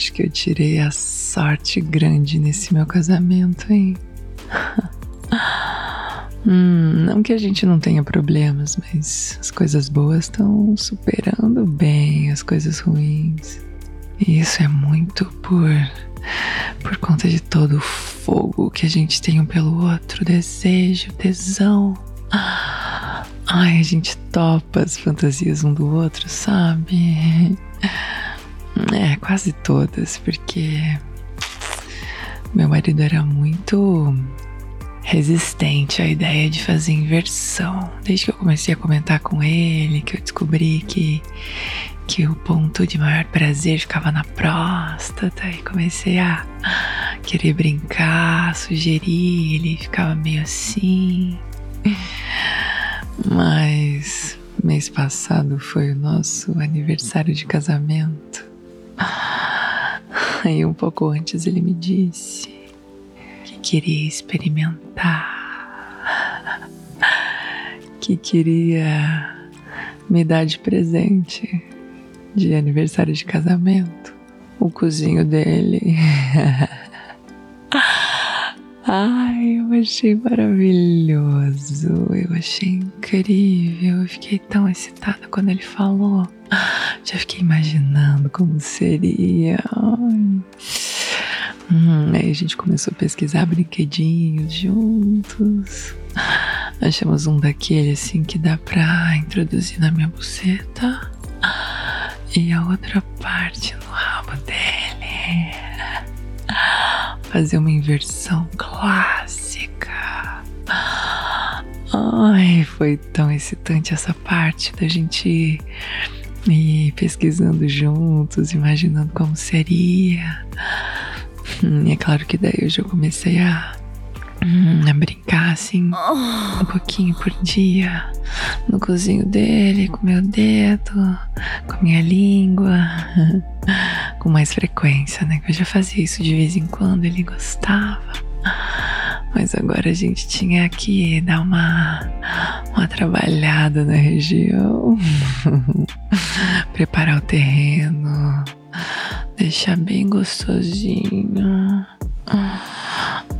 Acho que eu tirei a sorte grande nesse meu casamento, hein? hum, não que a gente não tenha problemas, mas as coisas boas estão superando bem as coisas ruins. E isso é muito por por conta de todo o fogo que a gente tem um pelo outro, desejo, tesão. Ai, a gente topa as fantasias um do outro, sabe? É, quase todas, porque meu marido era muito resistente à ideia de fazer inversão. Desde que eu comecei a comentar com ele, que eu descobri que, que o ponto de maior prazer ficava na próstata, e comecei a querer brincar, sugerir, ele ficava meio assim. Mas mês passado foi o nosso aniversário de casamento. Aí um pouco antes ele me disse que queria experimentar, que queria me dar de presente de aniversário de casamento o cozinho dele. Eu achei maravilhoso, eu achei incrível, eu fiquei tão excitada quando ele falou. Já fiquei imaginando como seria. Ai. Hum, aí a gente começou a pesquisar brinquedinhos juntos. Achamos um daquele assim que dá pra introduzir na minha buceta. E a outra parte no rabo dele. Fazer uma inversão clássica. Ai, foi tão excitante essa parte da gente ir pesquisando juntos, imaginando como seria. Hum, e é claro que daí eu já comecei a, hum, a brincar assim, um pouquinho por dia, no cozinho dele, com meu dedo, com minha língua, com mais frequência, né? Que eu já fazia isso de vez em quando, ele gostava. Mas agora a gente tinha que dar uma, uma trabalhada na região, preparar o terreno, deixar bem gostosinho.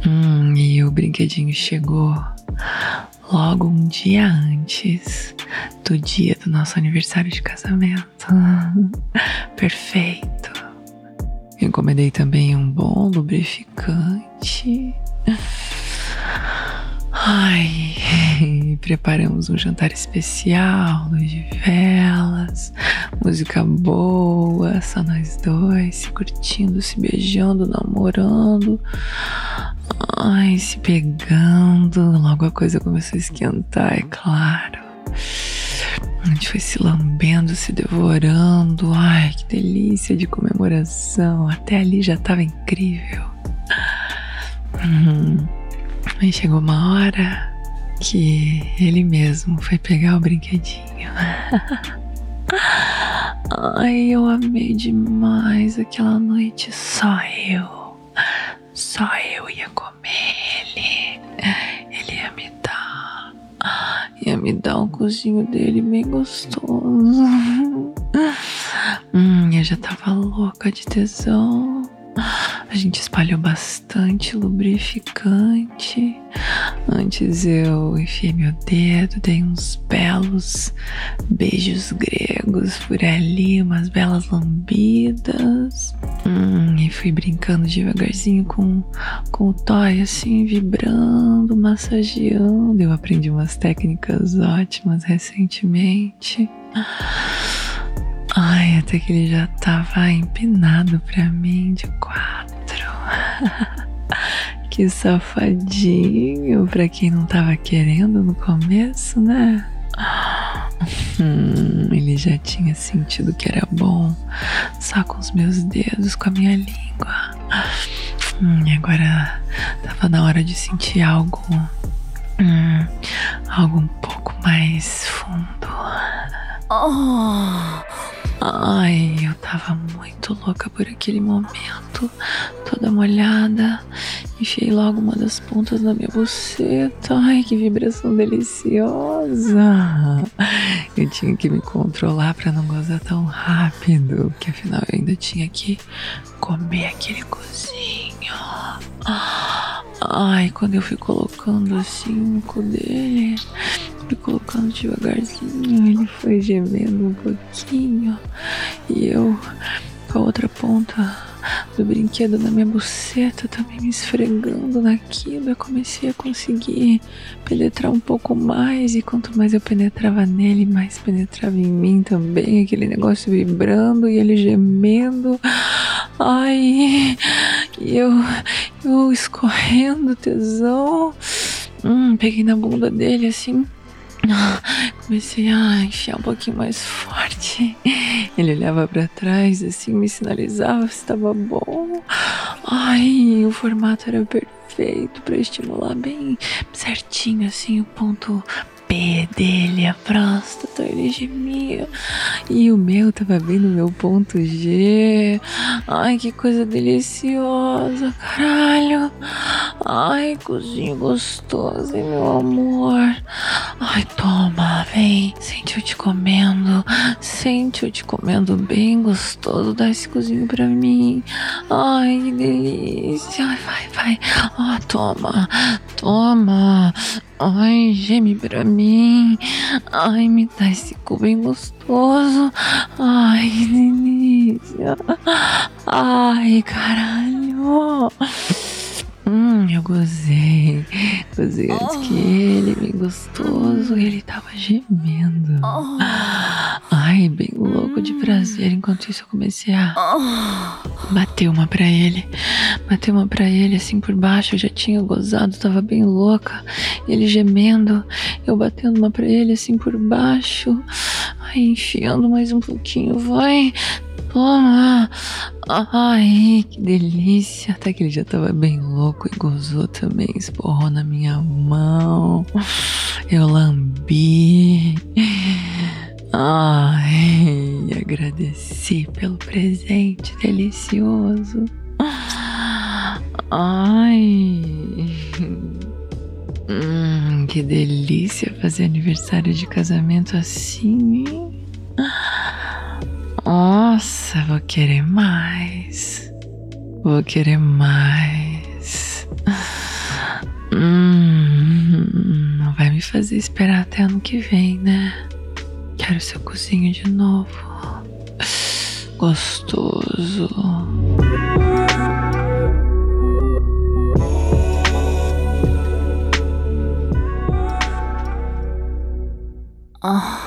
Hum, e o brinquedinho chegou logo um dia antes do dia do nosso aniversário de casamento. Perfeito. Encomendei também um bom lubrificante. Ai, preparamos um jantar especial, luz de velas, música boa, só nós dois, se curtindo, se beijando, namorando. Ai, se pegando. Logo a coisa começou a esquentar, é claro. A gente foi se lambendo, se devorando. Ai, que delícia de comemoração. Até ali já estava incrível. Hum. Aí chegou uma hora que ele mesmo foi pegar o brinquedinho. Ai, eu amei demais aquela noite, só eu. Só eu ia comer ele. Ele ia me dar. Ia me dar um cozinho dele bem gostoso. Hum, eu já tava louca de tesão. A gente espalhou bastante lubrificante. Antes eu enfiei meu dedo, dei uns belos beijos gregos por ali, umas belas lambidas. Hum, e fui brincando devagarzinho com, com o toy, assim, vibrando, massageando. Eu aprendi umas técnicas ótimas recentemente. Ai, até que ele já tava empinado pra mim de quatro. que safadinho pra quem não tava querendo no começo, né? Hum, ele já tinha sentido que era bom, só com os meus dedos, com a minha língua. Hum, agora tava na hora de sentir algo. Hum, algo um pouco mais fundo. Oh. Ai, eu tava muito louca por aquele momento, toda molhada. Enfiei logo uma das pontas na minha buceta. Ai, que vibração deliciosa. Eu tinha que me controlar para não gozar tão rápido, que afinal eu ainda tinha que comer aquele cozinho. Ai, quando eu fui colocando assim o cu dele, fui colocando devagarzinho, ele foi gemendo um pouquinho. E eu, com a outra ponta do brinquedo na minha buceta, também me esfregando naquilo, eu comecei a conseguir penetrar um pouco mais. E quanto mais eu penetrava nele, mais penetrava em mim também. Aquele negócio vibrando e ele gemendo. Ai, eu, eu escorrendo tesão. Hum, peguei na bunda dele assim. Comecei a enfiar um pouquinho mais forte. Ele olhava para trás, assim, me sinalizava se estava bom. Ai, o formato era perfeito para estimular bem certinho, assim, o ponto P dele, a próstata, ele gemia. E o meu tava bem no meu ponto G. Ai, que coisa deliciosa, caralho. Ai, cozinho gostoso, meu amor. Ai, toma, vem. Sente eu te comendo. Sente eu te comendo bem gostoso. Dá esse cozinho pra mim. Ai, que delícia. Ai, vai, vai. Ó, oh, toma. Toma. Ai, geme pra mim. Ai, me dá esse cu bem gostoso. Ai, que delícia. Ai, caralho. Hum, eu gozei. Gozei antes oh. que ele, bem gostoso. E ele tava gemendo. Oh. Ai, bem louco de prazer. Enquanto isso, eu comecei a oh. bater uma pra ele. Bater uma pra ele assim por baixo. Eu já tinha gozado, tava bem louca. Ele gemendo. Eu batendo uma pra ele assim por baixo. Ai, enfiando mais um pouquinho. Vai. Toma! Ai, que delícia! Até que ele já tava bem louco e gozou também, esporrou na minha mão. Eu lambi. Ai, agradeci pelo presente delicioso. Ai. Hum, que delícia fazer aniversário de casamento assim, hein? Nossa, vou querer mais. Vou querer mais. Hum, não vai me fazer esperar até ano que vem, né? Quero seu cozinho de novo. Gostoso. Ah.